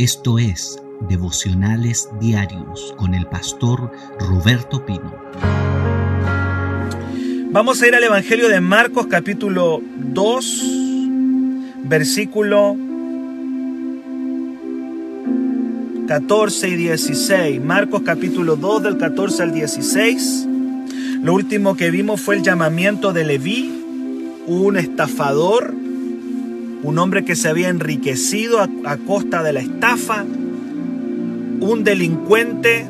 Esto es Devocionales Diarios con el pastor Roberto Pino. Vamos a ir al Evangelio de Marcos capítulo 2, versículo 14 y 16. Marcos capítulo 2 del 14 al 16. Lo último que vimos fue el llamamiento de Leví, un estafador un hombre que se había enriquecido a, costa de la estafa, un delincuente,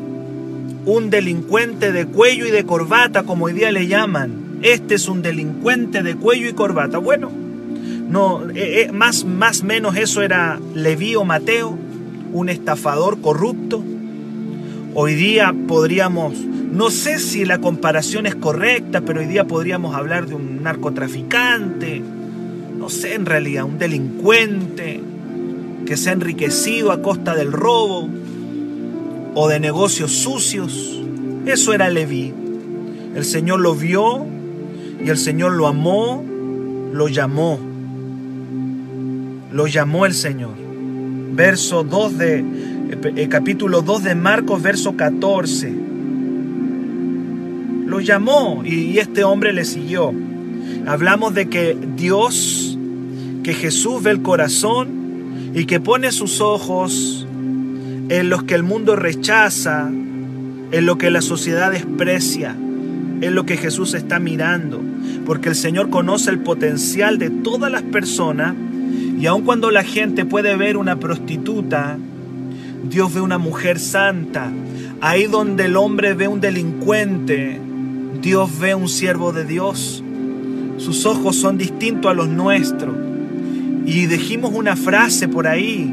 un delincuente de cuello y de corbata, como hoy día le llaman. Este es un delincuente de cuello y corbata. Bueno, no, eh, eh, más, más menos eso era Leví o Mateo, un estafador corrupto. Hoy día podríamos, no sé si la comparación es correcta, pero hoy día podríamos hablar de un narcotraficante, no sé en realidad, un delincuente que se ha enriquecido a costa del robo o de negocios sucios. Eso era Leví. El Señor lo vio y el Señor lo amó, lo llamó. Lo llamó el Señor. Verso 2 de eh, capítulo 2 de Marcos, verso 14. Lo llamó y este hombre le siguió. Hablamos de que Dios que Jesús ve el corazón y que pone sus ojos en los que el mundo rechaza, en lo que la sociedad desprecia, en lo que Jesús está mirando, porque el Señor conoce el potencial de todas las personas y aun cuando la gente puede ver una prostituta, Dios ve una mujer santa. Ahí donde el hombre ve un delincuente, Dios ve un siervo de Dios. Sus ojos son distintos a los nuestros. Y dijimos una frase por ahí,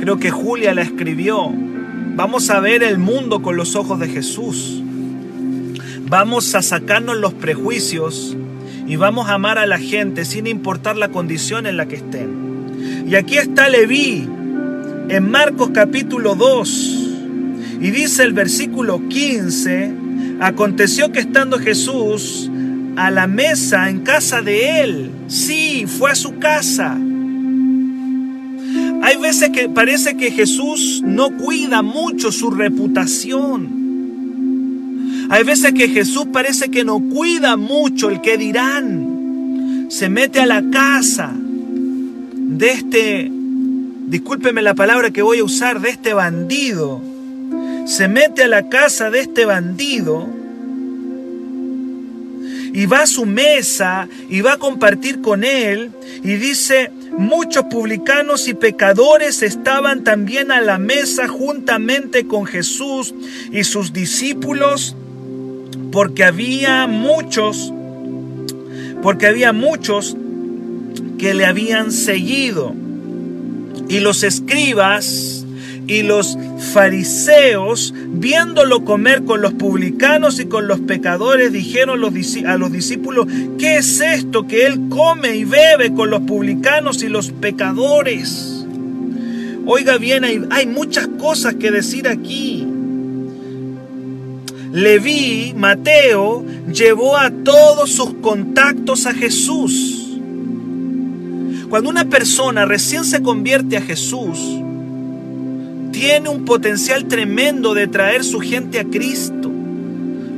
creo que Julia la escribió, vamos a ver el mundo con los ojos de Jesús. Vamos a sacarnos los prejuicios y vamos a amar a la gente sin importar la condición en la que estén. Y aquí está Leví en Marcos capítulo 2 y dice el versículo 15, aconteció que estando Jesús a la mesa en casa de él, sí, fue a su casa, hay veces que parece que Jesús no cuida mucho su reputación. Hay veces que Jesús parece que no cuida mucho el que dirán. Se mete a la casa de este, discúlpeme la palabra que voy a usar, de este bandido. Se mete a la casa de este bandido y va a su mesa y va a compartir con él y dice, Muchos publicanos y pecadores estaban también a la mesa juntamente con Jesús y sus discípulos, porque había muchos, porque había muchos que le habían seguido. Y los escribas y los fariseos, viéndolo comer con los publicanos y con los pecadores, dijeron a los discípulos, ¿qué es esto que él come y bebe con los publicanos y los pecadores? Oiga bien, hay, hay muchas cosas que decir aquí. Leví, Mateo, llevó a todos sus contactos a Jesús. Cuando una persona recién se convierte a Jesús, tiene un potencial tremendo de traer su gente a Cristo.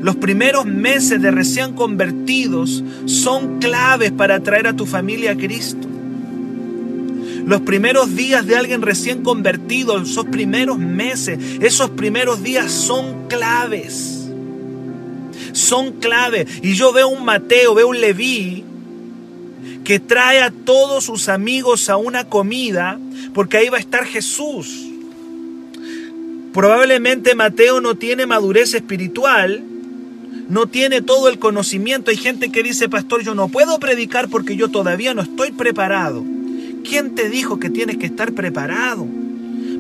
Los primeros meses de recién convertidos son claves para traer a tu familia a Cristo. Los primeros días de alguien recién convertido, esos primeros meses, esos primeros días son claves. Son claves. Y yo veo un Mateo, veo un Leví que trae a todos sus amigos a una comida porque ahí va a estar Jesús. Probablemente Mateo no tiene madurez espiritual, no tiene todo el conocimiento. Hay gente que dice, pastor, yo no puedo predicar porque yo todavía no estoy preparado. ¿Quién te dijo que tienes que estar preparado?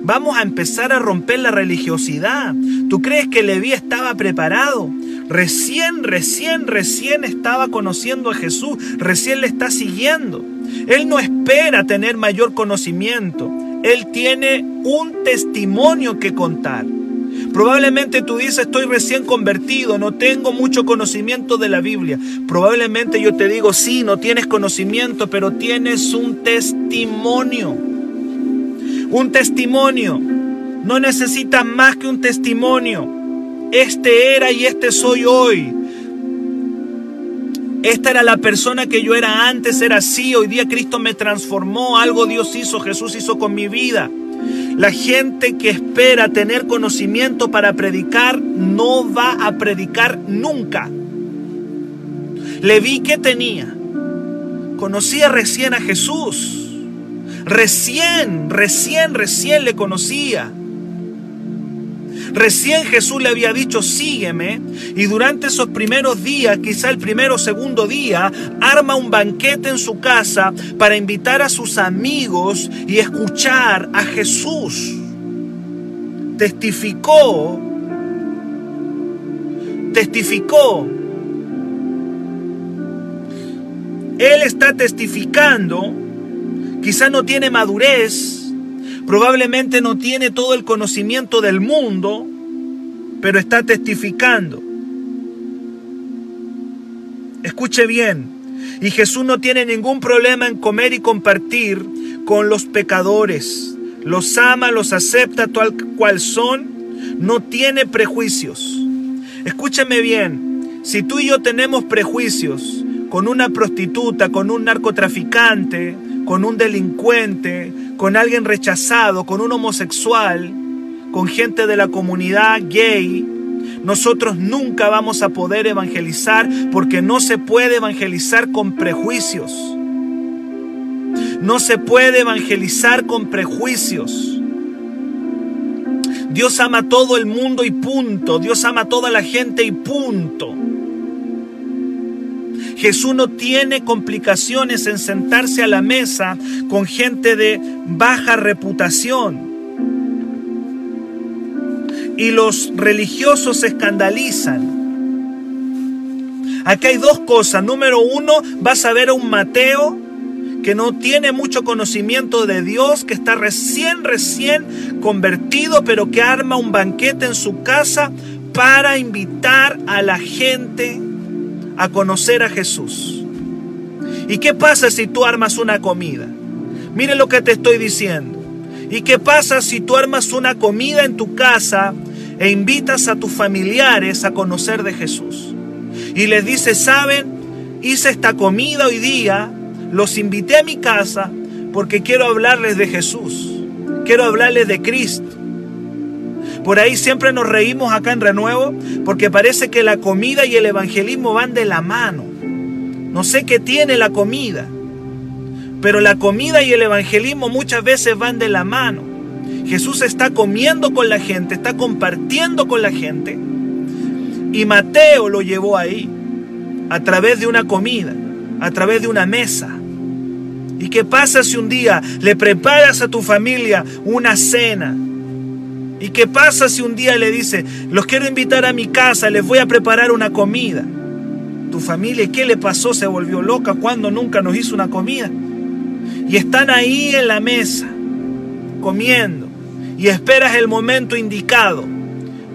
Vamos a empezar a romper la religiosidad. ¿Tú crees que Leví estaba preparado? Recién, recién, recién estaba conociendo a Jesús, recién le está siguiendo. Él no espera tener mayor conocimiento. Él tiene un testimonio que contar. Probablemente tú dices, estoy recién convertido, no tengo mucho conocimiento de la Biblia. Probablemente yo te digo, sí, no tienes conocimiento, pero tienes un testimonio. Un testimonio. No necesitas más que un testimonio. Este era y este soy hoy. Esta era la persona que yo era antes, era así. Hoy día Cristo me transformó. Algo Dios hizo, Jesús hizo con mi vida. La gente que espera tener conocimiento para predicar no va a predicar nunca. Le vi que tenía. Conocía recién a Jesús. Recién, recién, recién le conocía. Recién Jesús le había dicho, sígueme, y durante esos primeros días, quizá el primero o segundo día, arma un banquete en su casa para invitar a sus amigos y escuchar a Jesús. Testificó, testificó. Él está testificando, quizá no tiene madurez, Probablemente no tiene todo el conocimiento del mundo, pero está testificando. Escuche bien, y Jesús no tiene ningún problema en comer y compartir con los pecadores. Los ama, los acepta tal cual son, no tiene prejuicios. Escúcheme bien, si tú y yo tenemos prejuicios con una prostituta, con un narcotraficante, con un delincuente, con alguien rechazado, con un homosexual, con gente de la comunidad gay, nosotros nunca vamos a poder evangelizar porque no se puede evangelizar con prejuicios. No se puede evangelizar con prejuicios. Dios ama a todo el mundo y punto. Dios ama a toda la gente y punto. Jesús no tiene complicaciones en sentarse a la mesa con gente de baja reputación. Y los religiosos se escandalizan. Aquí hay dos cosas. Número uno, vas a ver a un Mateo que no tiene mucho conocimiento de Dios, que está recién, recién convertido, pero que arma un banquete en su casa para invitar a la gente a conocer a Jesús. ¿Y qué pasa si tú armas una comida? Mire lo que te estoy diciendo. ¿Y qué pasa si tú armas una comida en tu casa e invitas a tus familiares a conocer de Jesús? Y les dices, ¿saben? Hice esta comida hoy día, los invité a mi casa porque quiero hablarles de Jesús. Quiero hablarles de Cristo. Por ahí siempre nos reímos acá en Renuevo porque parece que la comida y el evangelismo van de la mano. No sé qué tiene la comida, pero la comida y el evangelismo muchas veces van de la mano. Jesús está comiendo con la gente, está compartiendo con la gente. Y Mateo lo llevó ahí, a través de una comida, a través de una mesa. ¿Y qué pasa si un día le preparas a tu familia una cena? ¿Y qué pasa si un día le dice, los quiero invitar a mi casa, les voy a preparar una comida? Tu familia, ¿qué le pasó? Se volvió loca cuando nunca nos hizo una comida. Y están ahí en la mesa, comiendo, y esperas el momento indicado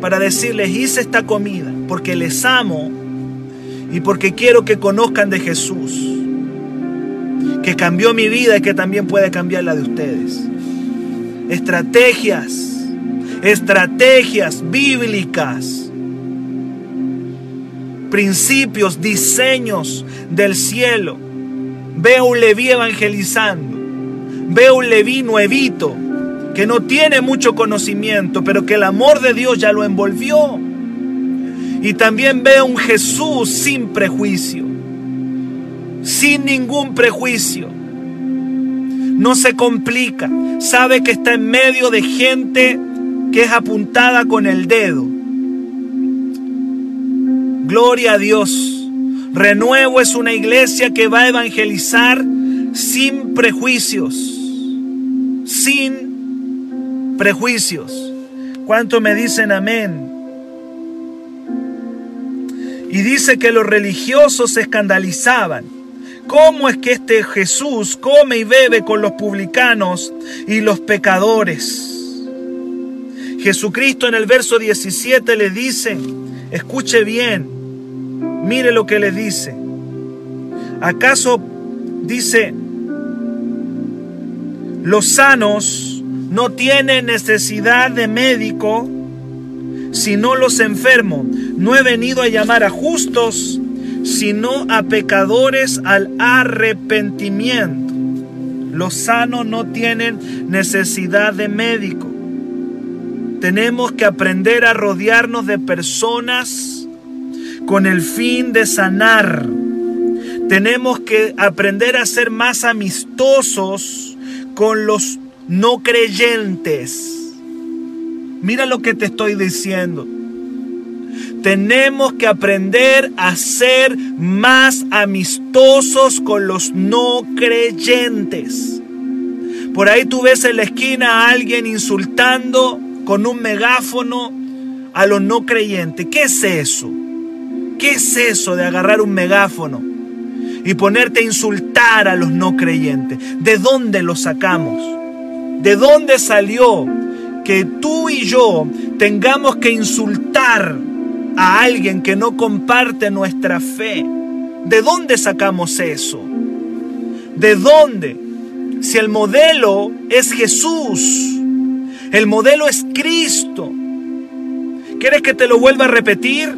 para decirles, hice esta comida porque les amo y porque quiero que conozcan de Jesús, que cambió mi vida y que también puede cambiar la de ustedes. Estrategias estrategias bíblicas, principios, diseños del cielo. Veo un Leví evangelizando. Veo un Leví nuevito que no tiene mucho conocimiento, pero que el amor de Dios ya lo envolvió. Y también veo un Jesús sin prejuicio, sin ningún prejuicio. No se complica, sabe que está en medio de gente que es apuntada con el dedo. Gloria a Dios. Renuevo es una iglesia que va a evangelizar sin prejuicios. Sin prejuicios. ¿Cuánto me dicen amén? Y dice que los religiosos se escandalizaban. ¿Cómo es que este Jesús come y bebe con los publicanos y los pecadores? Jesucristo en el verso 17 le dice, escuche bien, mire lo que le dice. ¿Acaso dice, los sanos no tiene necesidad de médico, sino los enfermos. No he venido a llamar a justos, sino a pecadores al arrepentimiento. Los sanos no tienen necesidad de médico. Tenemos que aprender a rodearnos de personas con el fin de sanar. Tenemos que aprender a ser más amistosos con los no creyentes. Mira lo que te estoy diciendo. Tenemos que aprender a ser más amistosos con los no creyentes. Por ahí tú ves en la esquina a alguien insultando con un megáfono a los no creyentes. ¿Qué es eso? ¿Qué es eso de agarrar un megáfono y ponerte a insultar a los no creyentes? ¿De dónde lo sacamos? ¿De dónde salió que tú y yo tengamos que insultar a alguien que no comparte nuestra fe. ¿De dónde sacamos eso? ¿De dónde? Si el modelo es Jesús, el modelo es Cristo. ¿Quieres que te lo vuelva a repetir?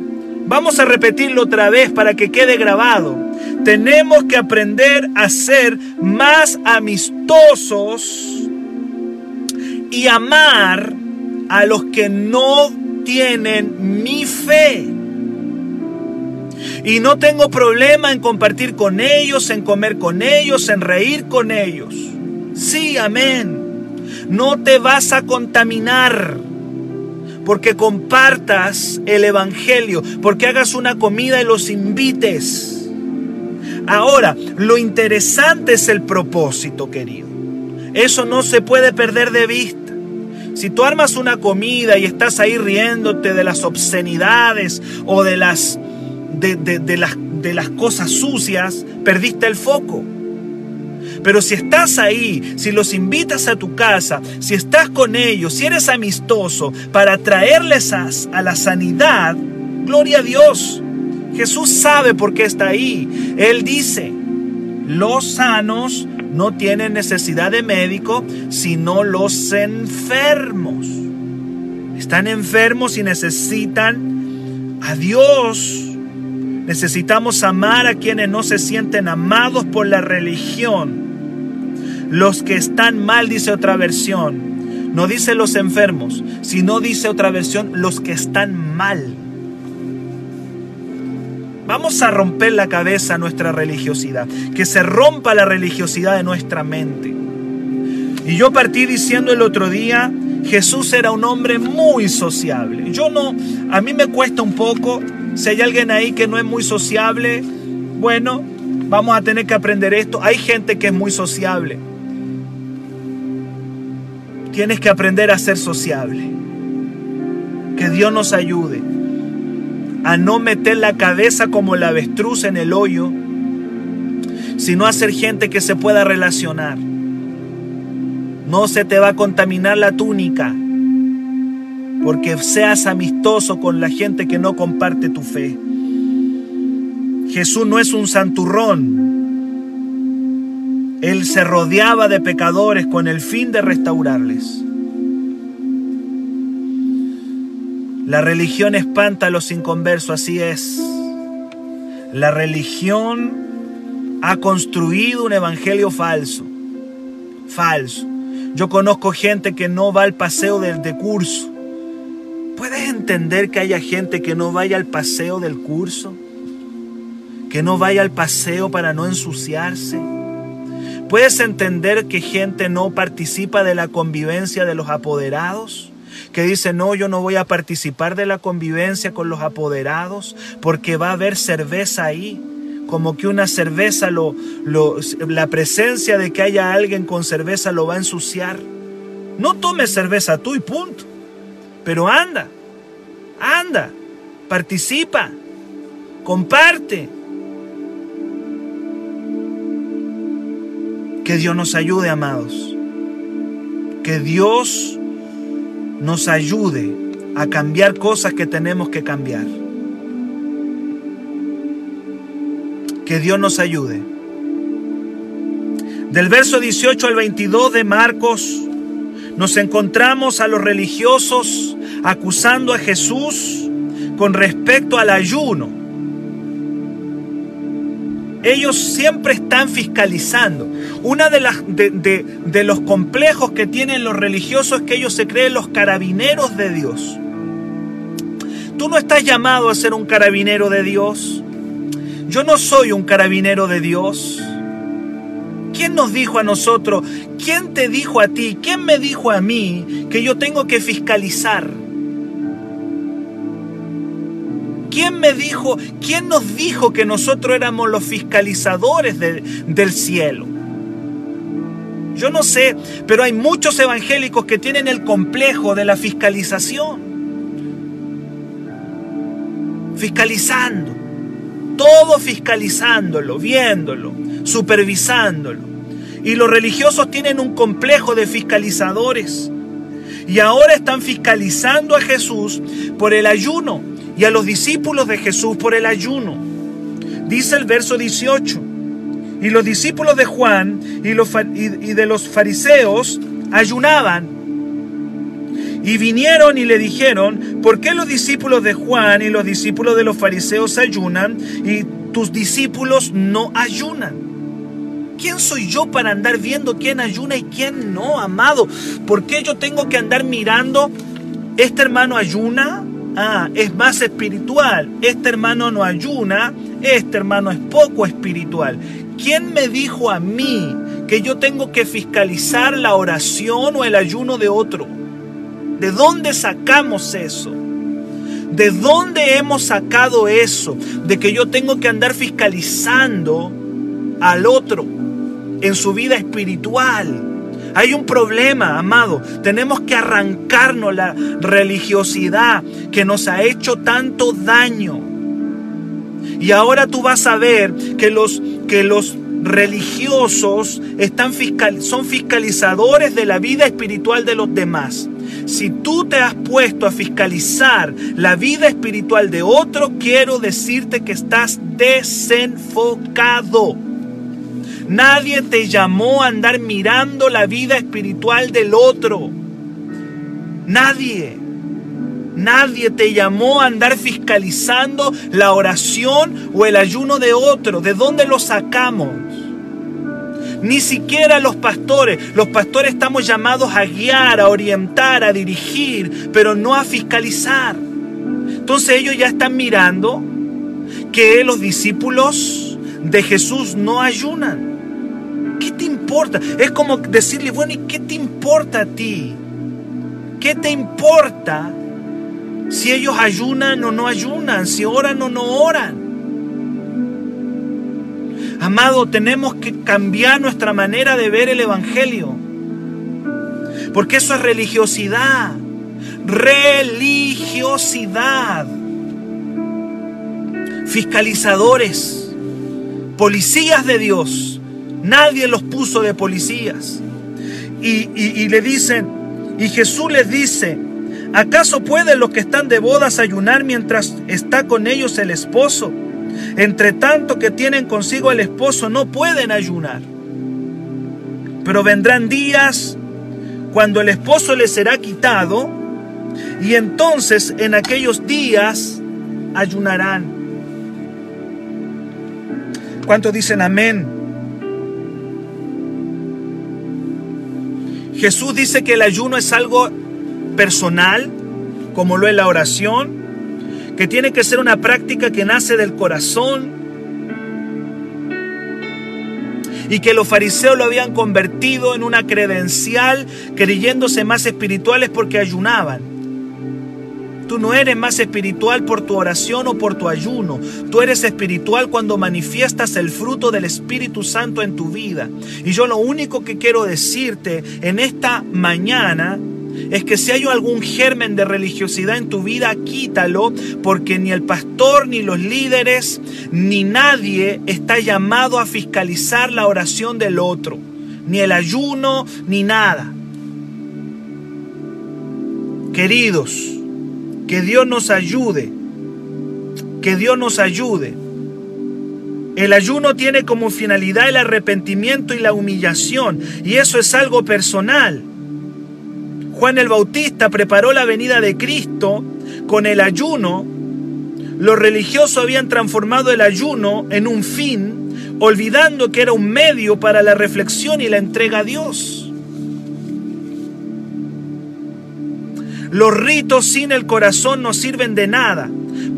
Vamos a repetirlo otra vez para que quede grabado. Tenemos que aprender a ser más amistosos y amar a los que no tienen mi fe. Y no tengo problema en compartir con ellos, en comer con ellos, en reír con ellos. Sí, amén. No te vas a contaminar porque compartas el Evangelio, porque hagas una comida y los invites. Ahora, lo interesante es el propósito, querido. Eso no se puede perder de vista. Si tú armas una comida y estás ahí riéndote de las obscenidades o de las, de, las, de las cosas sucias, perdiste el foco. Pero si estás ahí, si los invitas a tu casa, si estás con ellos, si eres amistoso para traerles a, a, la sanidad, gloria a Dios. Jesús sabe por qué está ahí. Él dice, los sanos no tienen necesidad de médico, sino los enfermos. Están enfermos y necesitan a Dios. Necesitamos amar a quienes no se sienten amados por la religión. Los que están mal, dice otra versión. No dice los enfermos, sino dice otra versión, los que están mal. Vamos a romper la cabeza nuestra religiosidad, que se rompa la religiosidad de nuestra mente. Y yo partí diciendo el otro día, Jesús era un hombre muy sociable. Yo no, a mí me cuesta un poco, si hay alguien ahí que no es muy sociable, bueno, vamos a tener que aprender esto. Hay gente que es muy sociable. Tienes que aprender a ser sociable. Que Dios nos ayude a no meter la cabeza como la avestruz en el hoyo, sino a ser gente que se pueda relacionar. No se te va a contaminar la túnica, porque seas amistoso con la gente que no comparte tu fe. Jesús no es un santurrón. Él se rodeaba de pecadores con el fin de restaurarles. La religión espanta a los inconversos, así es. La religión ha construido un evangelio falso. Falso. Yo conozco gente que no va al paseo del de curso. ¿Puedes entender que haya gente que no vaya al paseo del curso? Que no vaya al paseo para no ensuciarse. ¿Puedes entender que gente no participa de la convivencia de los apoderados? que dice, no, yo no voy a participar de la convivencia con los apoderados porque va a haber cerveza ahí. Como que una cerveza, la presencia de que haya alguien con cerveza lo va a ensuciar. No tomes cerveza tú y punto. Pero anda, anda, participa, comparte. Que Dios nos ayude, amados. Que Dios nos ayude a cambiar cosas que tenemos que cambiar. Que Dios nos ayude. Del verso 18 al 22 de Marcos nos encontramos a los religiosos acusando a Jesús con respecto al ayuno. Ellos siempre están fiscalizando. Una de, las, de, de los complejos que tienen los religiosos es que ellos se creen los carabineros de Dios. Tú no estás llamado a ser un carabinero de Dios. Yo no soy un carabinero de Dios. ¿Quién nos dijo a nosotros? ¿Quién te dijo a ti? ¿Quién me dijo a mí que yo tengo que fiscalizar? ¿Quién me dijo, quién nos dijo que nosotros éramos los fiscalizadores del cielo? Yo no sé, pero hay muchos evangélicos que tienen el complejo de la fiscalización. Fiscalizando. Todo fiscalizándolo, viéndolo, supervisándolo. Y los religiosos tienen un complejo de fiscalizadores. Y ahora están fiscalizando a Jesús por el ayuno y a los discípulos de Jesús por el ayuno. Dice el verso 18. Y los discípulos de Juan y, los, y de los fariseos ayunaban. Y vinieron y le dijeron, ¿por qué los discípulos de Juan y los discípulos de los fariseos ayunan y tus discípulos no ayunan? ¿Quién soy yo para andar viendo quién ayuna y quién no, amado? ¿Por qué yo tengo que andar mirando, este hermano ayuna, Ah, es más espiritual. Este hermano no ayuna, este hermano es poco espiritual. ¿Quién me dijo a mí que yo tengo que fiscalizar la oración o el ayuno de otro? ¿De dónde sacamos eso? ¿De dónde hemos sacado eso? De que yo tengo que andar fiscalizando al otro en su vida espiritual. Hay un problema, amado. Tenemos que arrancarnos la religiosidad que nos ha hecho tanto daño. Y ahora tú vas a ver que los, que los religiosos están fiscal, son fiscalizadores de la vida espiritual de los demás. Si tú te has puesto a fiscalizar la vida espiritual de otro, quiero decirte que estás desenfocado. Nadie te llamó a andar mirando la vida espiritual del otro. Nadie. Nadie te llamó a andar fiscalizando la oración o el ayuno de otro. ¿De dónde lo sacamos? Ni siquiera los pastores. Los pastores estamos llamados a guiar, a orientar, a dirigir, pero no a fiscalizar. Entonces ellos ya están mirando que los discípulos de Jesús no ayunan. ¿Qué te importa? Es como decirle, bueno, ¿y qué te importa a ti? ¿Qué te importa si ellos ayunan o no ayunan? Si oran o no oran. Amado, tenemos que cambiar nuestra manera de ver el Evangelio. Porque eso es religiosidad. Religiosidad. Fiscalizadores. Policías de Dios Nadie los puso de policías. Y, le dicen, y Jesús les dice, ¿acaso pueden los que están de bodas ayunar mientras está con ellos el esposo? Entre tanto que tienen consigo el esposo, no pueden ayunar. Pero vendrán días cuando el esposo les será quitado, y entonces en aquellos días ayunarán. ¿Cuántos dicen amén? Jesús dice que el ayuno es algo personal, como lo es la oración, que tiene que ser una práctica que nace del corazón y que los fariseos lo habían convertido en una credencial creyéndose más espirituales porque ayunaban. Tú no eres más espiritual por tu oración o por tu ayuno. Tú eres espiritual cuando manifiestas el fruto del Espíritu Santo en tu vida. Y yo lo único que quiero decirte en esta mañana es que si hay algún germen de religiosidad en tu vida, quítalo, porque ni el pastor, ni los líderes, ni nadie está llamado a fiscalizar la oración del otro, ni el ayuno, ni nada. Queridos, que Dios nos ayude. Que Dios nos ayude. El ayuno tiene como finalidad el arrepentimiento y la humillación. Y eso es algo personal. Juan el Bautista preparó la venida de Cristo con el ayuno, los religiosos habían transformado el ayuno en un fin, olvidando que era un medio para la reflexión y la entrega a Dios. Los ritos sin el corazón no sirven de nada.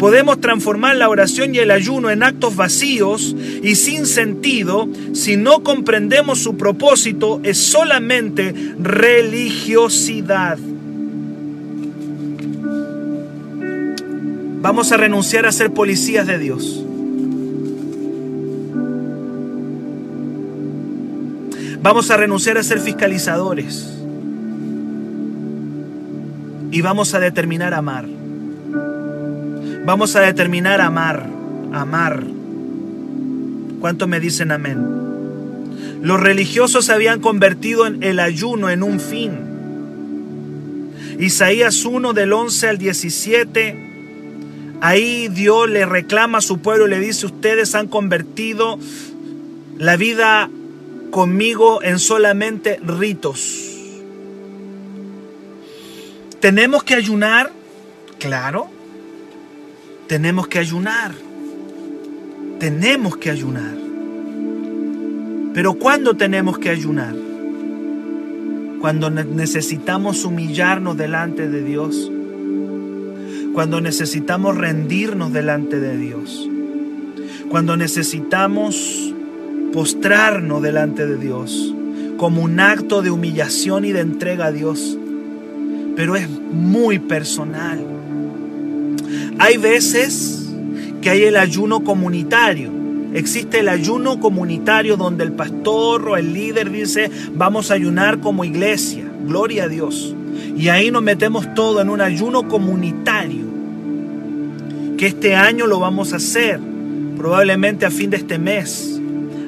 Podemos transformar la oración y el ayuno en actos vacíos y sin sentido si no comprendemos su propósito es solamente religiosidad. Vamos a renunciar a ser policías de Dios. Vamos a renunciar a ser fiscalizadores. Y vamos a determinar amar. Vamos a determinar amar, amar. ¿Cuántos me dicen amén? Los religiosos se habían convertido en el ayuno en un fin. Isaías 1 del 11 al 17. Ahí Dios le reclama a su pueblo y le dice, ustedes han convertido la vida conmigo en solamente ritos. ¿Tenemos que ayunar? Claro. Tenemos que ayunar. Tenemos que ayunar. Pero ¿cuándo tenemos que ayunar? Cuando necesitamos humillarnos delante de Dios. Cuando necesitamos rendirnos delante de Dios. Cuando necesitamos postrarnos delante de Dios como un acto de humillación y de entrega a Dios. Pero es muy personal. Hay veces que hay el ayuno comunitario. Existe el ayuno comunitario donde el pastor o el líder dice, vamos a ayunar como iglesia. Gloria a Dios. Y ahí nos metemos todo en un ayuno comunitario. Que este año lo vamos a hacer. Probablemente a fin de este mes.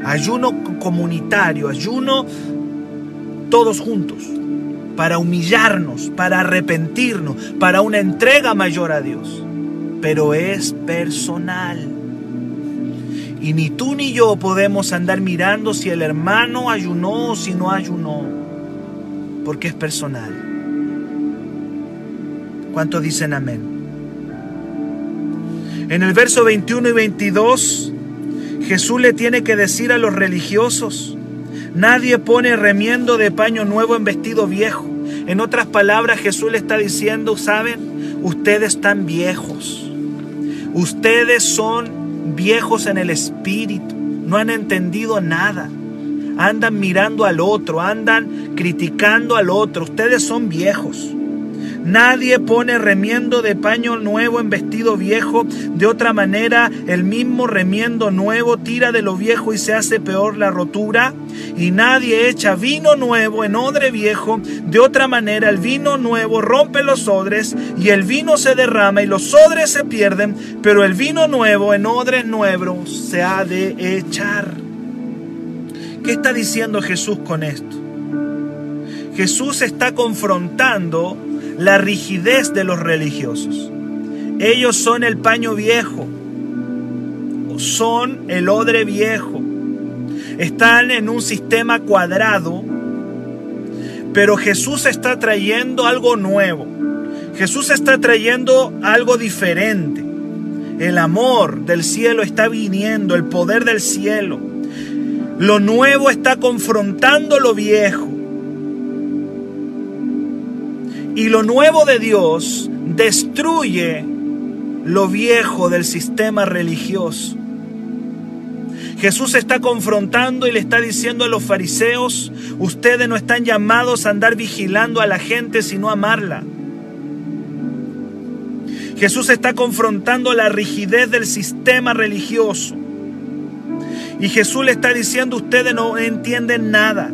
Ayuno comunitario. Ayuno todos juntos. Para humillarnos, para arrepentirnos, para una entrega mayor a Dios pero es personal. Y ni tú ni yo podemos andar mirando si el hermano ayunó o si no ayunó, porque es personal. ¿Cuántos dicen amén? En el verso 21 y 22, Jesús le tiene que decir a los religiosos, nadie pone remiendo de paño nuevo en vestido viejo. En otras palabras, Jesús le está diciendo, ¿saben? Ustedes están viejos. Ustedes son viejos en el espíritu, no han entendido nada. Andan mirando al otro, andan criticando al otro. Ustedes son viejos. Nadie pone remiendo de paño nuevo en vestido viejo. De otra manera, el mismo remiendo nuevo tira de lo viejo y se hace peor la rotura. Y nadie echa vino nuevo en odre viejo. De otra manera, el vino nuevo rompe los odres y el vino se derrama y los odres se pierden. Pero el vino nuevo en odres nuevos se ha de echar. ¿Qué está diciendo Jesús con esto? Jesús está confrontando la rigidez de los religiosos. Ellos son el paño viejo, son el odre viejo. Están en un sistema cuadrado, pero Jesús está trayendo algo nuevo. Jesús está trayendo algo diferente. El amor del cielo está viniendo, el poder del cielo. Lo nuevo está confrontando lo viejo. Y lo nuevo de Dios destruye lo viejo del sistema religioso. Jesús está confrontando y le está diciendo a los fariseos, ustedes no están llamados a andar vigilando a la gente, sino a amarla. Jesús está confrontando la rigidez del sistema religioso. Y Jesús le está diciendo, ustedes no entienden nada.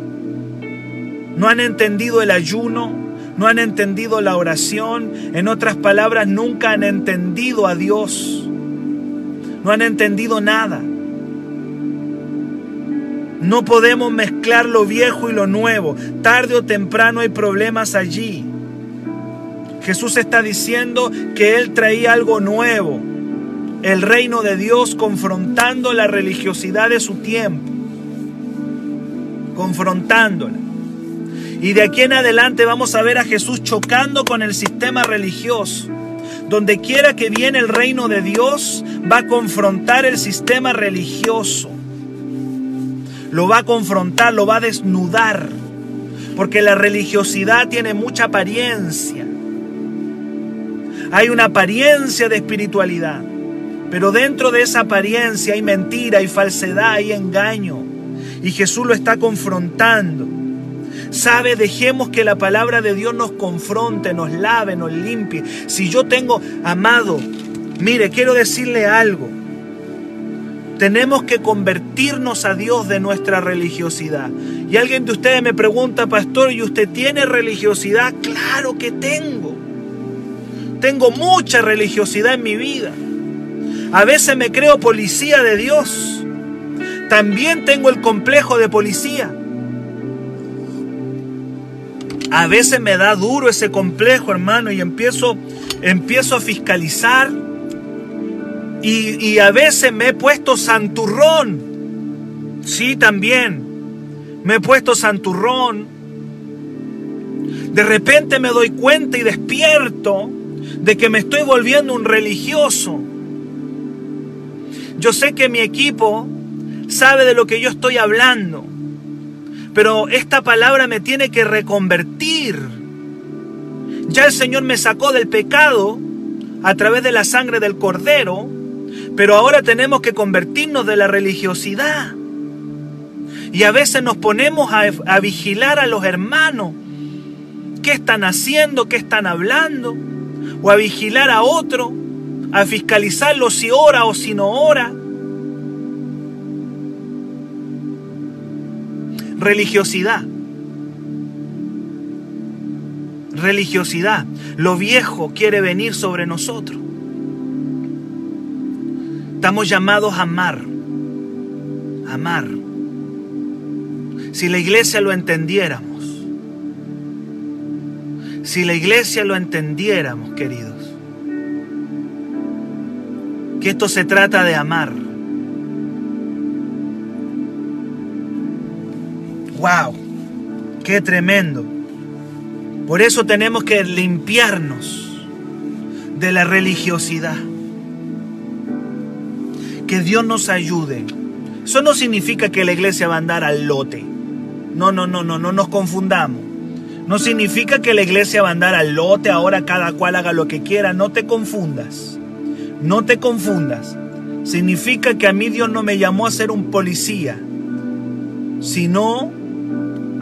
No han entendido el ayuno, no han entendido la oración, en otras palabras, nunca han entendido a Dios, no han entendido nada. No podemos mezclar lo viejo y lo nuevo, tarde o temprano hay problemas allí. Jesús está diciendo que Él traía algo nuevo, el reino de Dios confrontando la religiosidad de su tiempo, confrontándola. Y de aquí en adelante vamos a ver a Jesús chocando con el sistema religioso. Donde quiera que viene el reino de Dios, va a confrontar el sistema religioso. Lo va a confrontar, lo va a desnudar. Porque la religiosidad tiene mucha apariencia. Hay una apariencia de espiritualidad. Pero dentro de esa apariencia hay mentira, hay falsedad, hay engaño. Y Jesús lo está confrontando. Sabe, dejemos que la palabra de Dios nos confronte, nos lave, nos limpie. Si yo tengo, amado, mire, quiero decirle algo. Tenemos que convertirnos a Dios de nuestra religiosidad. Y alguien de ustedes me pregunta, pastor, ¿y usted tiene religiosidad? Claro que tengo. Tengo mucha religiosidad en mi vida. A veces me creo policía de Dios. También tengo el complejo de policía. A veces me da duro ese complejo, hermano, y empiezo, empiezo a fiscalizar. Y, y a veces me he puesto santurrón. Sí, también. Me he puesto santurrón. De repente me doy cuenta y despierto de que me estoy volviendo un religioso. Yo sé que mi equipo sabe de lo que yo estoy hablando, pero esta palabra me tiene que reconvertir. Ya el Señor me sacó del pecado a través de la sangre del cordero, pero ahora tenemos que convertirnos de la religiosidad. Y a veces nos ponemos a, a vigilar a los hermanos. ¿Qué están haciendo? ¿Qué están hablando? O a vigilar a otro a fiscalizarlo si ora o si no ora. Religiosidad. Religiosidad. Lo viejo quiere venir sobre nosotros. Estamos llamados a amar. Amar. Si la iglesia lo entendiéramos. Si la iglesia lo entendiéramos, queridos que esto se trata de amar. ¡Wow! ¡Qué tremendo! Por eso tenemos que limpiarnos de la religiosidad. Que Dios nos ayude. Eso no significa que la iglesia va a andar al lote. No, no, no, no, no nos confundamos. No significa que la iglesia va a andar al lote, ahora cada cual haga lo que quiera. No te confundas. No te confundas. Significa que a mí Dios no me llamó a ser un policía, sino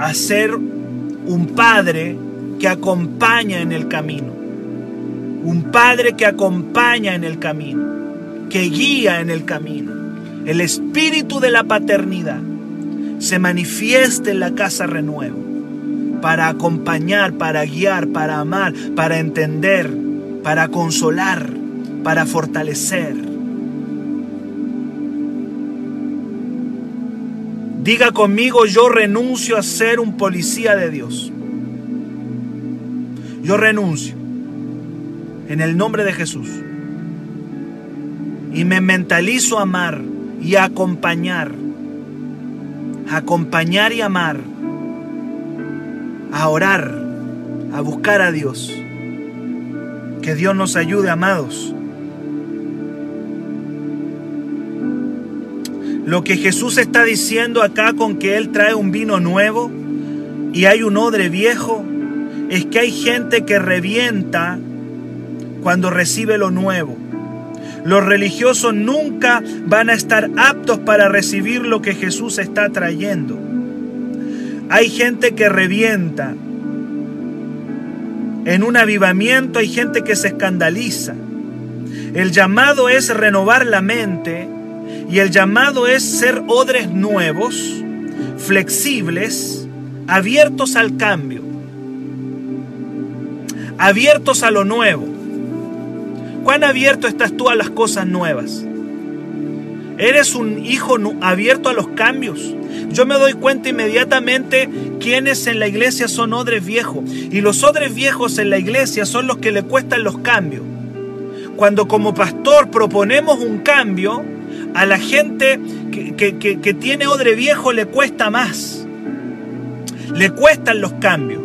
a ser un padre que acompaña en el camino. Un padre que acompaña en el camino, que guía en el camino. El espíritu de la paternidad se manifiesta en la casa renuevo para acompañar, para guiar, para amar, para entender, para consolar para fortalecer. Diga conmigo, yo renuncio a ser un policía de Dios. Yo renuncio en el nombre de Jesús. Y me mentalizo a amar y a acompañar. A acompañar y amar. A orar. A buscar a Dios. Que Dios nos ayude, amados. Lo que Jesús está diciendo acá con que Él trae un vino nuevo y hay un odre viejo, es que hay gente que revienta cuando recibe lo nuevo. Los religiosos nunca van a estar aptos para recibir lo que Jesús está trayendo. Hay gente que revienta. En un avivamiento hay gente que se escandaliza. El llamado es renovar la mente y el llamado es ser odres nuevos, flexibles, abiertos al cambio, abiertos a lo nuevo. ¿Cuán abierto estás tú a las cosas nuevas? ¿Eres un hijo abierto a los cambios? Yo me doy cuenta inmediatamente quiénes en la iglesia son odres viejos. Y los odres viejos en la iglesia son los que le cuestan los cambios. Cuando como pastor proponemos un cambio, a la gente que, tiene odre viejo le cuesta más. Le cuestan los cambios.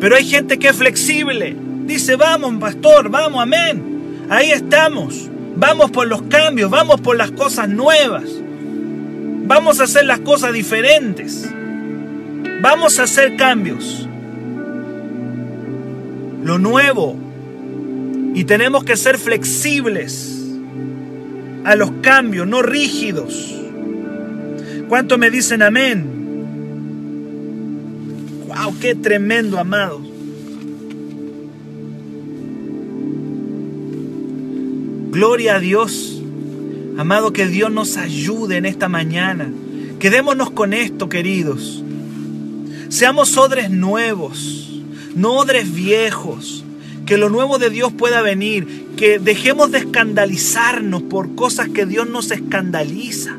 Pero hay gente que es flexible. Dice, vamos, pastor, vamos, amén. Ahí estamos. Vamos por los cambios, vamos por las cosas nuevas. Vamos a hacer las cosas diferentes. Vamos a hacer cambios. Lo nuevo. Y tenemos que ser flexibles a los cambios, no rígidos. ¿Cuánto me dicen amén? ¡Wow! ¡Qué tremendo, amados! Gloria a Dios. Amado, que Dios nos ayude en esta mañana. Quedémonos con esto, queridos. Seamos odres nuevos, no odres viejos. Que lo nuevo de Dios pueda venir. Que dejemos de escandalizarnos por cosas que Dios nos escandaliza.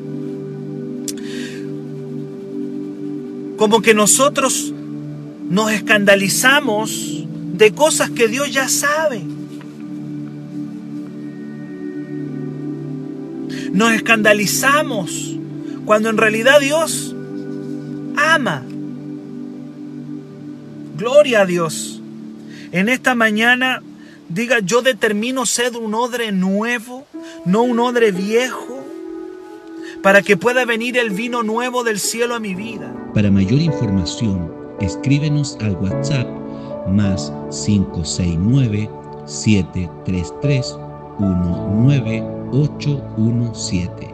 Como que nosotros nos escandalizamos de cosas que Dios ya sabe. Nos escandalizamos cuando en realidad Dios ama. Gloria a Dios. En esta mañana diga, yo determino ser un odre nuevo, no un odre viejo, para que pueda venir el vino nuevo del cielo a mi vida. Para mayor información, escríbenos al WhatsApp más 569 733 19817